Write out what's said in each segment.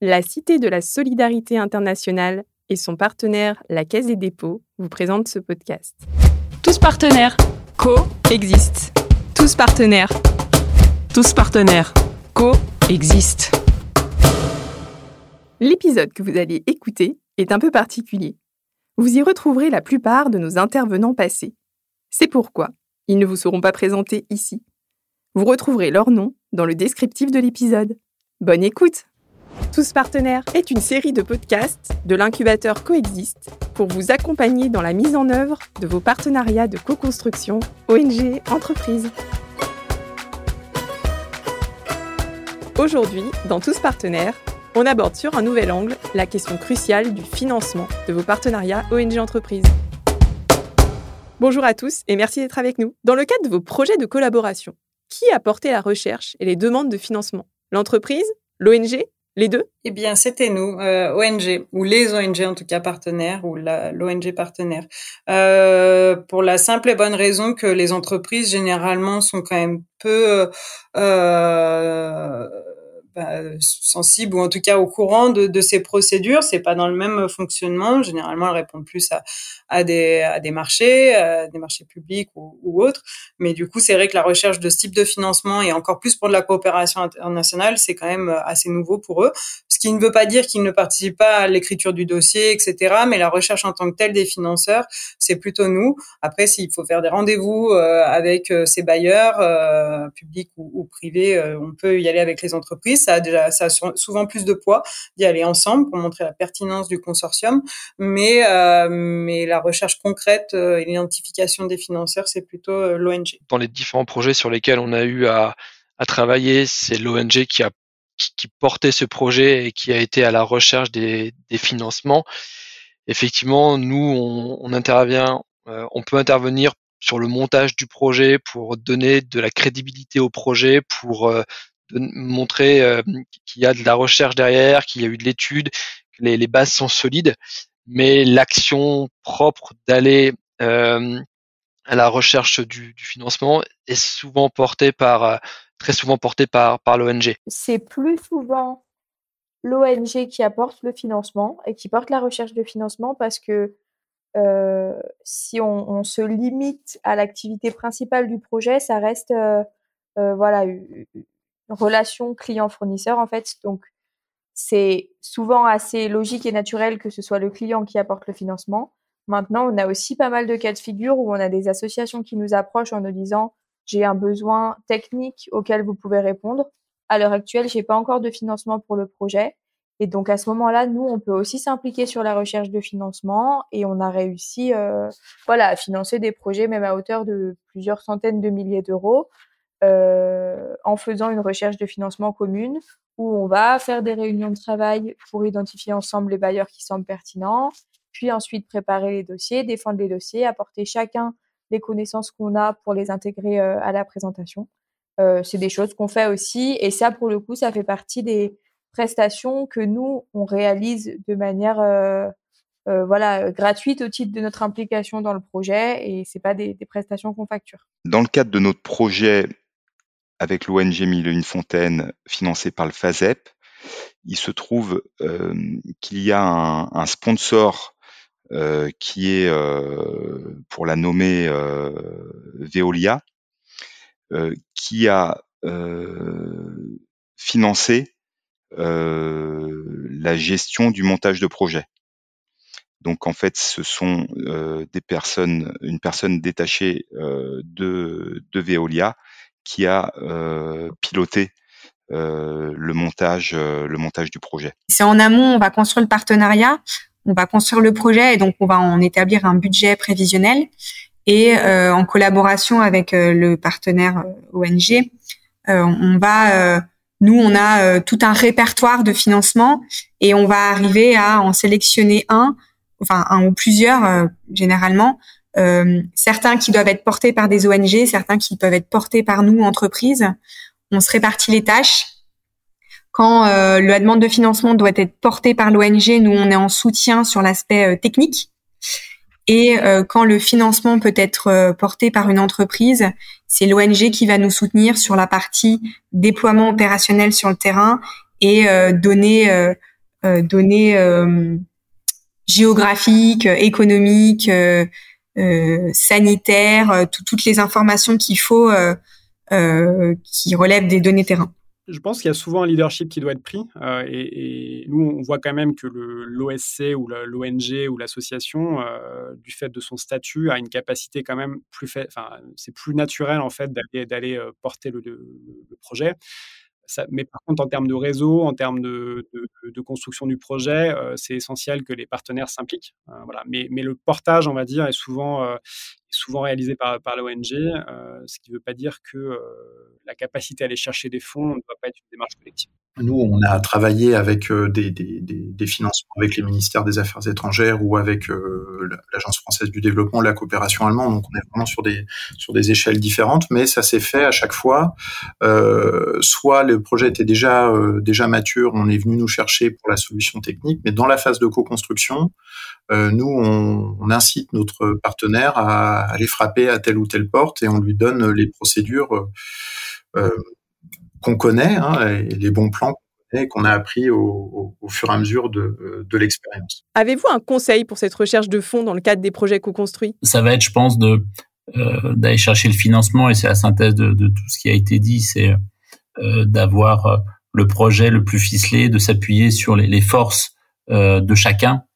La Cité de la Solidarité internationale et son partenaire, la Caisse des dépôts, vous présentent ce podcast. Tous partenaires, co-existent. Tous partenaires, tous partenaires, co-existent. L'épisode que vous allez écouter est un peu particulier. Vous y retrouverez la plupart de nos intervenants passés. C'est pourquoi ils ne vous seront pas présentés ici. Vous retrouverez leur nom dans le descriptif de l'épisode. Bonne écoute tous partenaires est une série de podcasts de l'incubateur Coexiste pour vous accompagner dans la mise en œuvre de vos partenariats de co-construction ONG entreprises. Aujourd'hui, dans Tous partenaires, on aborde sur un nouvel angle la question cruciale du financement de vos partenariats ONG entreprises. Bonjour à tous et merci d'être avec nous. Dans le cadre de vos projets de collaboration, qui a porté la recherche et les demandes de financement? L'entreprise? L'ONG les deux? Eh bien, c'était nous, euh, ONG, ou les ONG en tout cas partenaires, ou l'ONG partenaire. Euh, pour la simple et bonne raison que les entreprises, généralement, sont quand même peu... Euh, bah, sensibles ou en tout cas au courant de, ces procédures. C'est pas dans le même fonctionnement. Généralement, elles répondent plus à, des, marchés, des marchés publics ou, ou autres. Mais du coup, c'est vrai que la recherche de ce type de financement et encore plus pour de la coopération internationale, c'est quand même assez nouveau pour eux. Ce qui ne veut pas dire qu'ils ne participent pas à l'écriture du dossier, etc. Mais la recherche en tant que telle des financeurs, c'est plutôt nous. Après, s'il faut faire des rendez-vous euh, avec euh, ces bailleurs, euh, publics ou, privés, euh, on peut y aller avec les entreprises ça a souvent plus de poids d'y aller ensemble pour montrer la pertinence du consortium, mais euh, la recherche concrète euh, et l'identification des financeurs, c'est plutôt euh, l'ONG. Dans les différents projets sur lesquels on a eu à, travailler, c'est l'ONG qui portait ce projet et qui a été à la recherche des, financements. Effectivement, nous, on peut intervenir sur le montage du projet pour donner de la crédibilité au projet, pour de montrer euh, qu'il y a de la recherche derrière, qu'il y a eu de l'étude, que les, bases sont solides, mais l'action propre d'aller euh, à la recherche du, financement est souvent portée par, euh, très souvent portée par, par l'ONG. C'est plus souvent l'ONG qui apporte le financement et qui porte la recherche de financement parce que si on, se limite à l'activité principale du projet, ça reste voilà relation client-fournisseur en fait. Donc c'est souvent assez logique et naturel que ce soit le client qui apporte le financement. Maintenant, on a aussi pas mal de cas de figure où on a des associations qui nous approchent en nous disant j'ai un besoin technique auquel vous pouvez répondre. À l'heure actuelle, j'ai pas encore de financement pour le projet. Et donc à ce moment-là, nous, on peut aussi s'impliquer sur la recherche de financement et on a réussi, euh, voilà, à financer des projets même à hauteur de plusieurs centaines de milliers d'euros euh, en faisant une recherche de financement commune où on va faire des réunions de travail pour identifier ensemble les bailleurs qui semblent pertinents, puis ensuite préparer les dossiers, défendre les dossiers, apporter chacun les connaissances qu'on a pour les intégrer euh, à la présentation. Euh, c'est des choses qu'on fait aussi et ça pour le coup ça fait partie des prestations que nous on réalise de manière voilà, gratuite au titre de notre implication dans le projet et c'est pas des, des prestations qu'on facture. Dans le cadre de notre projet avec l'ONG Mille et une fontaines financée par le FASEP, il se trouve euh, qu'il y a un, un sponsor euh, qui est, euh, pour la nommer, euh, Veolia, euh, qui a euh, financé la gestion du montage de projet. Donc en fait, ce sont des personnes, une personne détachée de, de Veolia qui a euh, piloté euh, le montage, euh, le montage du projet. C'est en amont, on va construire le partenariat, on va construire le projet et donc on va en établir un budget prévisionnel et en collaboration avec le partenaire ONG, on va nous, on a tout un répertoire de financement et on va arriver à en sélectionner un, enfin un ou plusieurs généralement, euh, certains qui doivent être portés par des ONG, certains qui peuvent être portés par nous, entreprises. On se répartit les tâches. Quand euh, la demande de financement doit être portée par l'ONG, nous, on est en soutien sur l'aspect euh, technique. Et euh, quand le financement peut être euh, porté par une entreprise, c'est l'ONG qui va nous soutenir sur la partie déploiement opérationnel sur le terrain et données géographiques, économiques, sanitaires, toutes les informations qu'il faut qui relèvent des données terrain je pense qu'il y a souvent un leadership qui doit être pris. Euh, et, nous, on voit quand même que l'OSC ou l'ONG ou l'association, euh, du fait de son statut, a une capacité quand même plus. Enfin, c'est plus naturel en fait d'aller euh, porter le, projet mais par contre, en termes de réseau, en termes de, construction du projet, euh, c'est essentiel que les partenaires s'impliquent. Euh, voilà. Mais, le portage, on va dire, est souvent, euh, souvent réalisé par, l'ONG, ce qui ne veut pas dire que la capacité à aller chercher des fonds ne doit pas être une démarche collective. Nous, on a travaillé avec des, des, financements avec les ministères des Affaires étrangères ou avec l'Agence française du développement, la coopération allemande. Donc, on est vraiment sur des, sur des échelles différentes, mais ça s'est fait à chaque fois. soit le projet était déjà, déjà mature, on est venu nous chercher pour la solution technique, mais dans la phase de co-construction, nous, on, incite notre partenaire à aller frapper à telle ou telle porte et on lui donne les procédures qu'on connaît, hein, et les bons plans qu'on a appris au, fur et à mesure de, de l'expérience. Avez-vous un conseil pour cette recherche de fonds dans le cadre des projets co-construits? Ça va être, je pense, de euh, d'aller chercher le financement et c'est la synthèse de, de, tout ce qui a été dit, c'est euh, d'avoir euh, le projet le plus ficelé, de s'appuyer sur les, les forces euh, de chacun euh,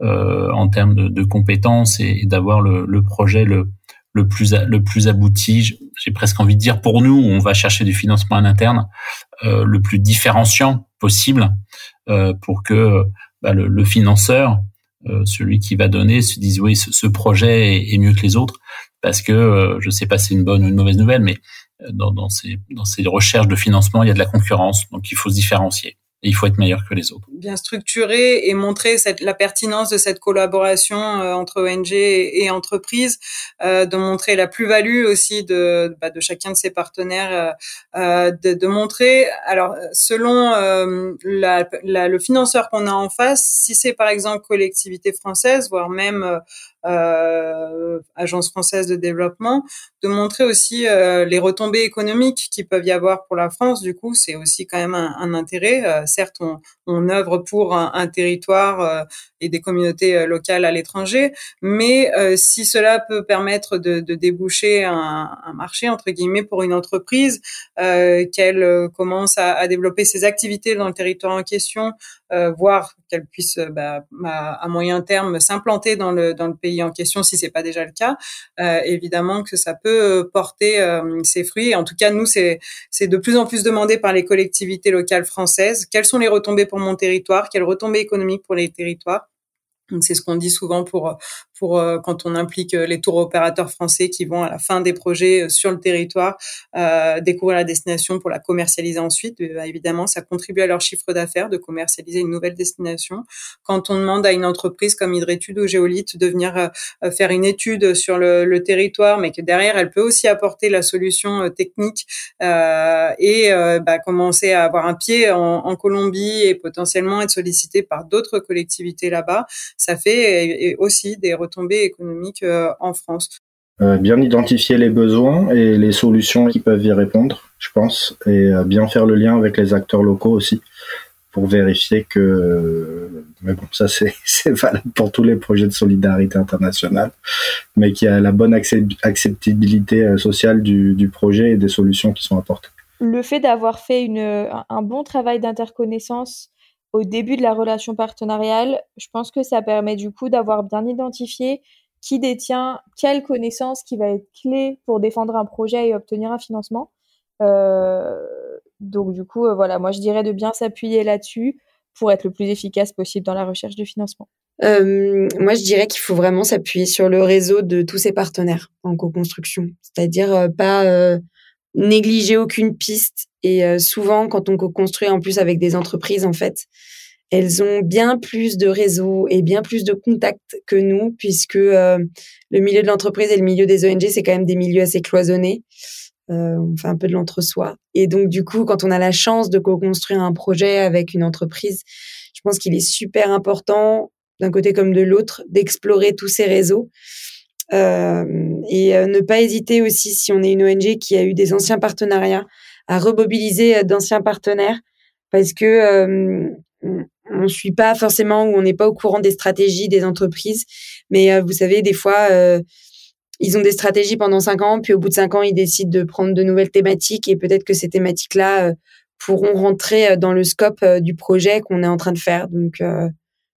en termes de, de compétences et, d'avoir le, le, projet le, le plus le plus abouti. J'ai presque envie de dire pour nous, on va chercher du financement à l'interne euh, le plus différenciant possible euh, pour que bah, le, le, financeur, euh, celui qui va donner, se dise oui, ce, ce projet est, mieux que les autres parce que euh, je sais pas si c'est une bonne ou une mauvaise nouvelle, mais dans, dans, ces, dans ces recherches de financement, il y a de la concurrence, donc il faut se différencier il faut être meilleur que les autres. Bien structurer et montrer cette, la pertinence de cette collaboration euh, entre ONG et, et entreprises, euh, de montrer la plus-value aussi de, bah, de chacun de ses partenaires, euh, euh de, de, montrer, alors selon euh, la, la, le financeur qu'on a en face, si c'est par exemple collectivité française, voire même euh, agence française de développement, de montrer aussi euh, les retombées économiques qui peuvent y avoir pour la France. Du coup, c'est aussi quand même un, un intérêt. Euh, certes, on, on, œuvre pour un, un territoire euh, et des communautés locales à l'étranger, mais si cela peut permettre de, de déboucher un, un, marché entre guillemets pour une entreprise, qu'elle commence à, à, développer ses activités dans le territoire en question, voire qu'elle puisse bah, à, moyen terme s'implanter dans le dans le pays en question si c'est pas déjà le cas, euh, évidemment que ça peut euh, porter euh, ses fruits. en tout cas, nous, c'est c'est de plus en plus demandé par les collectivités locales françaises. Quelles sont les retombées pour mon territoire? Quelles retombées économiques pour les territoires? C'est ce qu'on dit souvent pour pour euh, quand on implique euh, les tours opérateurs français qui vont à la fin des projets euh, sur le territoire euh, découvrir la destination pour la commercialiser ensuite. évidemment, ça contribue à leur chiffre d'affaires de commercialiser une nouvelle destination. Quand on demande à une entreprise comme Hydrétude ou Géolite de venir faire une étude sur le, le, territoire, mais que derrière elle peut aussi apporter la solution technique et bah, commencer à avoir un pied en, en Colombie et potentiellement être sollicité par d'autres collectivités là-bas, ça fait aussi des retombées économiques euh, en France. Euh, bien identifier les besoins et les solutions qui peuvent y répondre, je pense, et euh, bien faire le lien avec les acteurs locaux aussi pour vérifier que, mais bon, ça c'est valable pour tous les projets de solidarité internationale, mais qu'il y a la bonne acceptabilité sociale du, du, projet et des solutions qui sont apportées. Le fait d'avoir fait une, un bon travail d'interconnaissance au début de la relation partenariale, je pense que ça permet du coup d'avoir bien identifié qui détient quelle connaissance qui va être clé pour défendre un projet et obtenir un financement. Euh, donc du coup, euh, voilà, moi je dirais de bien s'appuyer là-dessus pour être le plus efficace possible dans la recherche de financement. Euh, moi, je dirais qu'il faut vraiment s'appuyer sur le réseau de tous ses partenaires en co-construction, c'est-à-dire pas négliger aucune piste. Et euh, souvent, quand on construit en plus avec des entreprises, en fait, elles ont bien plus de réseaux et bien plus de contacts que nous, puisque euh, le milieu de l'entreprise et le milieu des ONG, c'est quand même des milieux assez cloisonnés. Euh, on fait un peu de l'entre-soi. Et donc, du coup, quand on a la chance de co-construire un projet avec une entreprise, je pense qu'il est super important, d'un côté comme de l'autre, d'explorer tous ces réseaux et euh, ne pas hésiter aussi, si on est une ONG qui a eu des anciens partenariats, à remobiliser euh, d'anciens partenaires parce que on ne suit pas forcément ou on n'est pas au courant des stratégies des entreprises. Mais vous savez, des fois, ils ont des stratégies pendant cinq ans, puis au bout de cinq ans, ils décident de prendre de nouvelles thématiques et peut-être que ces thématiques-là pourront rentrer dans le scope du projet qu'on est en train de faire. Donc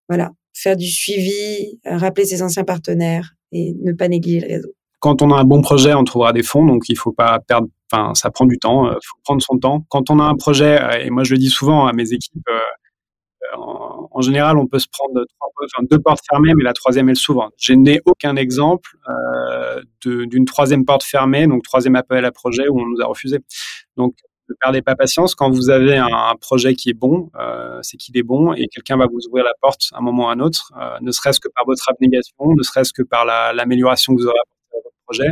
voilà, faire du suivi, rappeler ses anciens partenaires et ne pas négliger le réseau. Quand on a un bon projet, on trouvera des fonds, donc il faut pas perdre. Enfin, ça prend du temps, il faut prendre son temps. Quand on a un projet, et moi je le dis souvent à mes équipes, en, général, on peut se prendre deux portes fermées, mais la troisième, elle s'ouvre. Je n'ai aucun exemple euh, d'une troisième porte fermée, donc troisième appel à projet où on nous a refusé. Donc, ne perdez pas patience. Quand vous avez un, projet qui est bon, euh, c'est qu'il est bon et quelqu'un va vous ouvrir la porte à un moment ou à un autre, euh, ne serait-ce que par votre abnégation, ne serait-ce que par l'amélioration que vous aurez apportée à votre projet.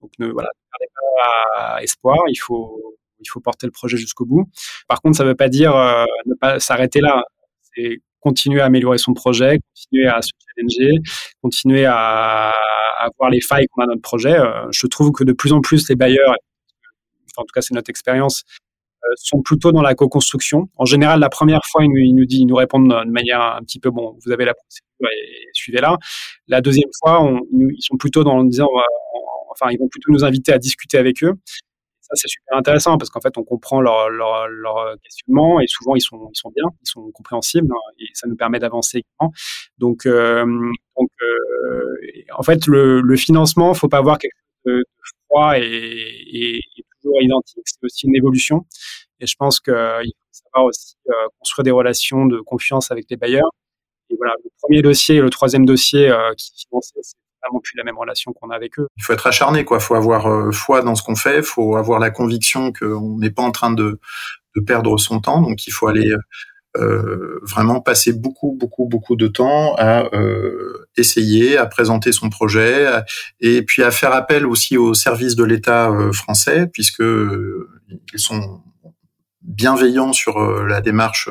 Donc, ne, perdez pas espoir. Il faut, porter le projet jusqu'au bout. Par contre, ça ne veut pas dire ne pas s'arrêter là c'est continuer à améliorer son projet, continuer à se challenger, continuer à, voir les failles qu'on a dans notre projet. Euh, je trouve que de plus en plus les bailleurs, en tout cas c'est notre expérience, euh, sont plutôt dans la co-construction. En général, la première fois, ils nous, répondent de manière un petit peu, bon, vous avez la procédure et, suivez-la. La deuxième fois, ils sont plutôt dans le disant, enfin, ils vont plutôt nous inviter à discuter avec eux c'est super intéressant parce qu'en fait, on comprend leur, leur, leur, questionnement et souvent, ils sont, bien, ils sont compréhensibles hein, et ça nous permet d'avancer également. Donc, euh, euh, en fait, le, le financement, faut pas avoir quelque chose de, froid et, identique. C'est aussi une évolution. Et je pense qu'il faut savoir aussi euh, construire des relations de confiance avec les bailleurs. Et voilà, le premier dossier et le troisième dossier euh, qui financent, c'est vraiment plus la même relation qu'on a avec eux. Il faut être acharné, quoi. Il faut avoir euh, foi dans ce qu'on fait. Il faut avoir la conviction qu'on n'est pas en train de, de, perdre son temps. Donc, il faut aller euh, vraiment passer beaucoup, beaucoup, beaucoup de temps à euh, essayer, à présenter son projet, et puis à faire appel aussi aux services de l'État euh, français, puisque ils sont bienveillant sur euh, la démarche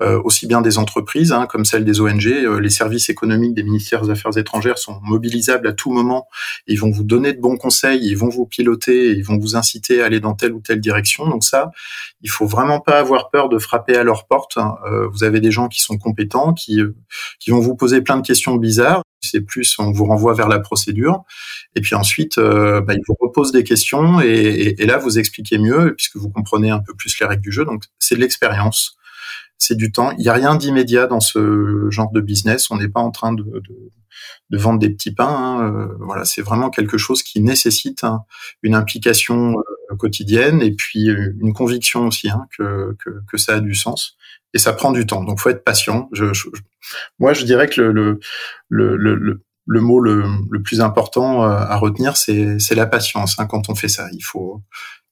euh, aussi bien des entreprises hein, comme celle des ONG. Euh, les services économiques des ministères des Affaires étrangères sont mobilisables à tout moment. Ils vont vous donner de bons conseils, ils vont vous piloter, ils vont vous inciter à aller dans telle ou telle direction. Donc ça, il faut vraiment pas avoir peur de frapper à leur porte. Hein. vous avez des gens qui sont compétents, qui qui vont vous poser plein de questions bizarres c'est plus on vous renvoie vers la procédure. Et puis ensuite, euh, bah, il vous repose des questions et, là vous expliquez mieux puisque vous comprenez un peu plus les règles du jeu. Donc c'est de l'expérience, c'est du temps. Il n'y a rien d'immédiat dans ce genre de business. On n'est pas en train de, vendre des petits pains. Hein. Euh, voilà, c'est vraiment quelque chose qui nécessite une implication euh, quotidienne et puis une conviction aussi hein, que, que ça a du sens et ça prend du temps. Donc, faut être patient. Moi, je dirais que le, le, le, le mot le, le, plus important euh, à retenir, c'est la patience. Hein, quand on fait ça, il faut,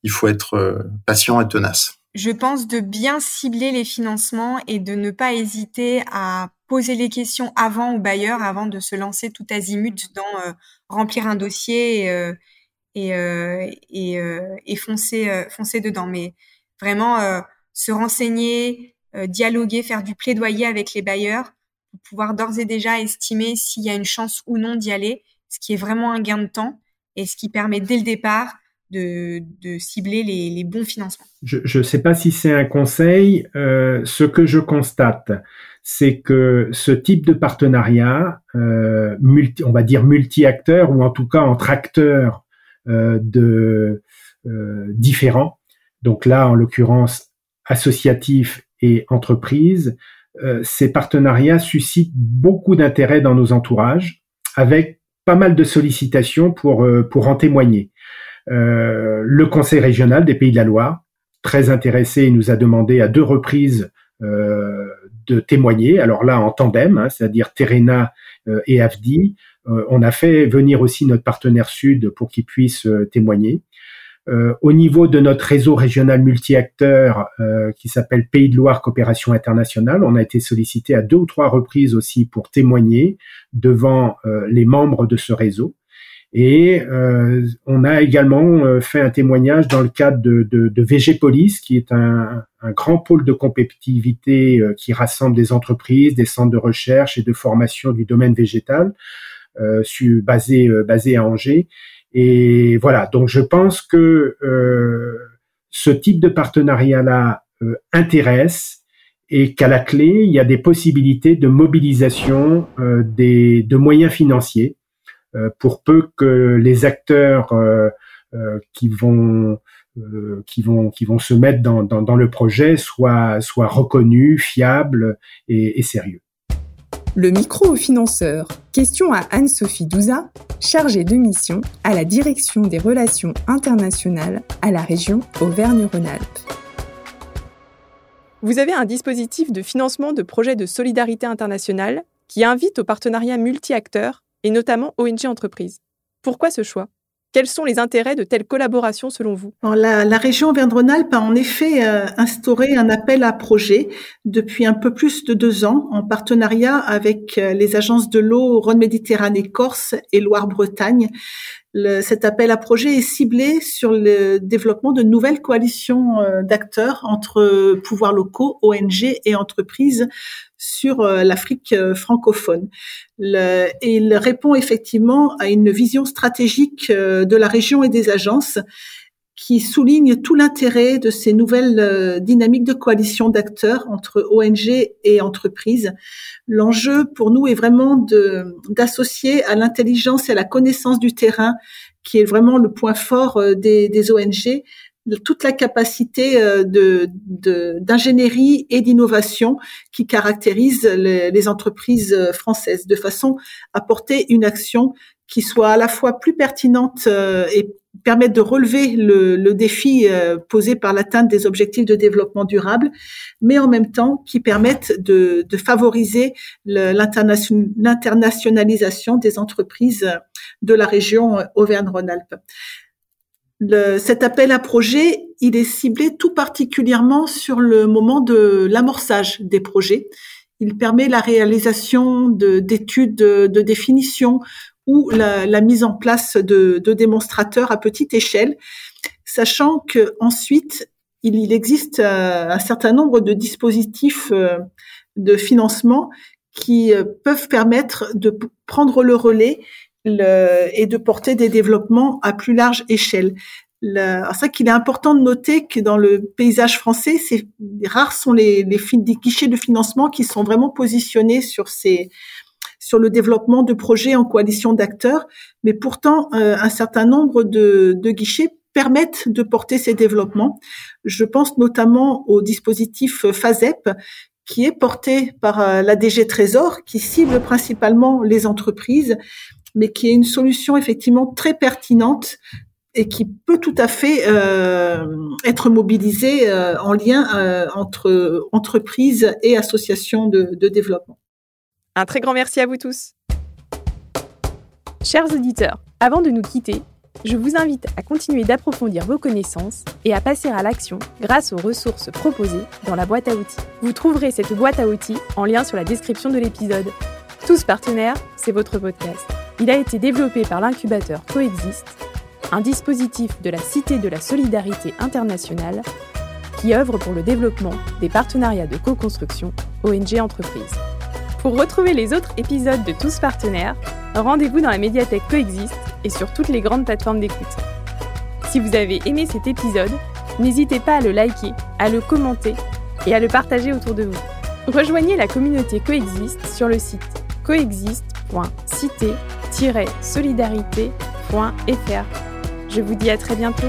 il faut être euh, patient et tenace. Je pense de bien cibler les financements et de ne pas hésiter à poser les questions avant au bailleur, avant de se lancer tout azimut dans euh, remplir un dossier et, et, et, foncer, foncer dedans. Mais vraiment se renseigner, dialoguer, faire du plaidoyer avec les bailleurs pour pouvoir d'ores et déjà estimer s'il y a une chance ou non d'y aller, ce qui est vraiment un gain de temps et ce qui permet dès le départ de, cibler les, bons financements. Je ne sais pas si c'est un conseil. Euh, ce que je constate, c'est que ce type de partenariat, euh, multi, on va dire multi-acteurs ou en tout cas entre acteurs euh, euh, différents. Donc là, en l'occurrence, associatifs entreprises, euh, ces partenariats suscitent beaucoup d'intérêt dans nos entourages, avec pas mal de sollicitations pour, euh, en témoigner. Euh, le Conseil régional des Pays de la Loire, très intéressé, nous a demandé à deux reprises de témoigner. Alors là, en tandem, hein, c'est-à-dire Terena et AFDI. on a fait venir aussi notre partenaire sud pour qu'il puisse témoigner. Euh, au niveau de notre réseau régional multi-acteurs euh, qui s'appelle Pays de Loire Coopération Internationale, on a été sollicité à deux ou trois reprises aussi pour témoigner devant euh, les membres de ce réseau. Et on a également fait un témoignage dans le cadre de, de, VG qui est un, grand pôle de compétitivité qui rassemble des entreprises, des centres de recherche et de formation du domaine végétal, basé, basé à Angers. Et voilà, donc je pense que euh, ce type de partenariat-là intéresse et qu'à la clé, il y a des possibilités de mobilisation des, de moyens financiers pour peu que les acteurs qui vont qui vont qui vont se mettre dans, dans, le projet soient soient reconnus, fiables et sérieux. Le micro au financeur. Question à Anne-Sophie Douza, chargée de mission à la direction des relations internationales à la région Auvergne-Rhône-Alpes. Vous avez un dispositif de financement de projets de solidarité internationale qui invite au partenariat multi-acteurs et notamment ONG entreprises. Pourquoi ce choix? Quels sont les intérêts de telle collaboration selon vous? La, la, région Auvergne-Rhône-Alpes a en effet euh, instauré un appel à projet depuis un peu plus de deux ans en partenariat avec euh, les agences de l'eau Rhône-Méditerranée-Corse et Loire-Bretagne cet appel à projet est ciblé sur le développement de nouvelles coalitions euh, d'acteurs entre pouvoirs locaux, ONG et entreprises sur euh, l'Afrique euh, francophone. Il répond effectivement à une vision stratégique de la région et des agences qui souligne tout l'intérêt de ces nouvelles euh, dynamiques de coalition d'acteurs entre ONG et entreprises. L'enjeu pour nous est vraiment d'associer à l'intelligence et à la connaissance du terrain, qui est vraiment le point fort euh, des, des ONG, toute la capacité euh, de, d'ingénierie et d'innovation qui caractérise les, les, entreprises françaises, de façon à porter une action qui soit à la fois plus pertinente et permettre de relever le, le défi euh, posé par l'atteinte des objectifs de développement durable, mais en même temps qui permettent de, de favoriser l'internationalisation des entreprises de la région Auvergne-Rhône-Alpes. cet appel à projet, il est ciblé tout particulièrement sur le moment de l'amorçage des projets. Il permet la réalisation d'études de, de, définition ou la, la mise en place de, de, démonstrateurs à petite échelle, sachant que ensuite il, il existe euh, un certain nombre de dispositifs euh, de financement qui euh, peuvent permettre de prendre le relais le, et de porter des développements à plus large échelle. C'est ça qu'il est important de noter que dans le paysage français, rares sont les, les, les guichets de financement qui sont vraiment positionnés sur ces sur le développement de projets en coalition d'acteurs, mais pourtant euh, un certain nombre de, guichets permettent de porter ces développements. Je pense notamment au dispositif FASEP qui est porté par euh, la DG Trésor, qui cible principalement les entreprises, mais qui est une solution effectivement très pertinente et qui peut tout à fait euh, être mobilisée en lien entre entreprises et associations de développement. Un très grand merci à vous tous. Chers auditeurs, avant de nous quitter, je vous invite à continuer d'approfondir vos connaissances et à passer à l'action grâce aux ressources proposées dans la boîte à outils. Vous trouverez cette boîte à outils en lien sur la description de l'épisode. Tous partenaires, c'est votre podcast. Il a été développé par l'incubateur Coexiste, un dispositif de la Cité de la Solidarité internationale qui œuvre pour le développement des partenariats de co-construction ONG Entreprises. Pour retrouver les autres épisodes de Tous Partenaires, rendez-vous dans la médiathèque Coexiste et sur toutes les grandes plateformes d'écoute. Si vous avez aimé cet épisode, n'hésitez pas à le liker, à le commenter et à le partager autour de vous. Rejoignez la communauté Coexiste sur le site coexiste.cité-solidarité.fr. Je vous dis à très bientôt.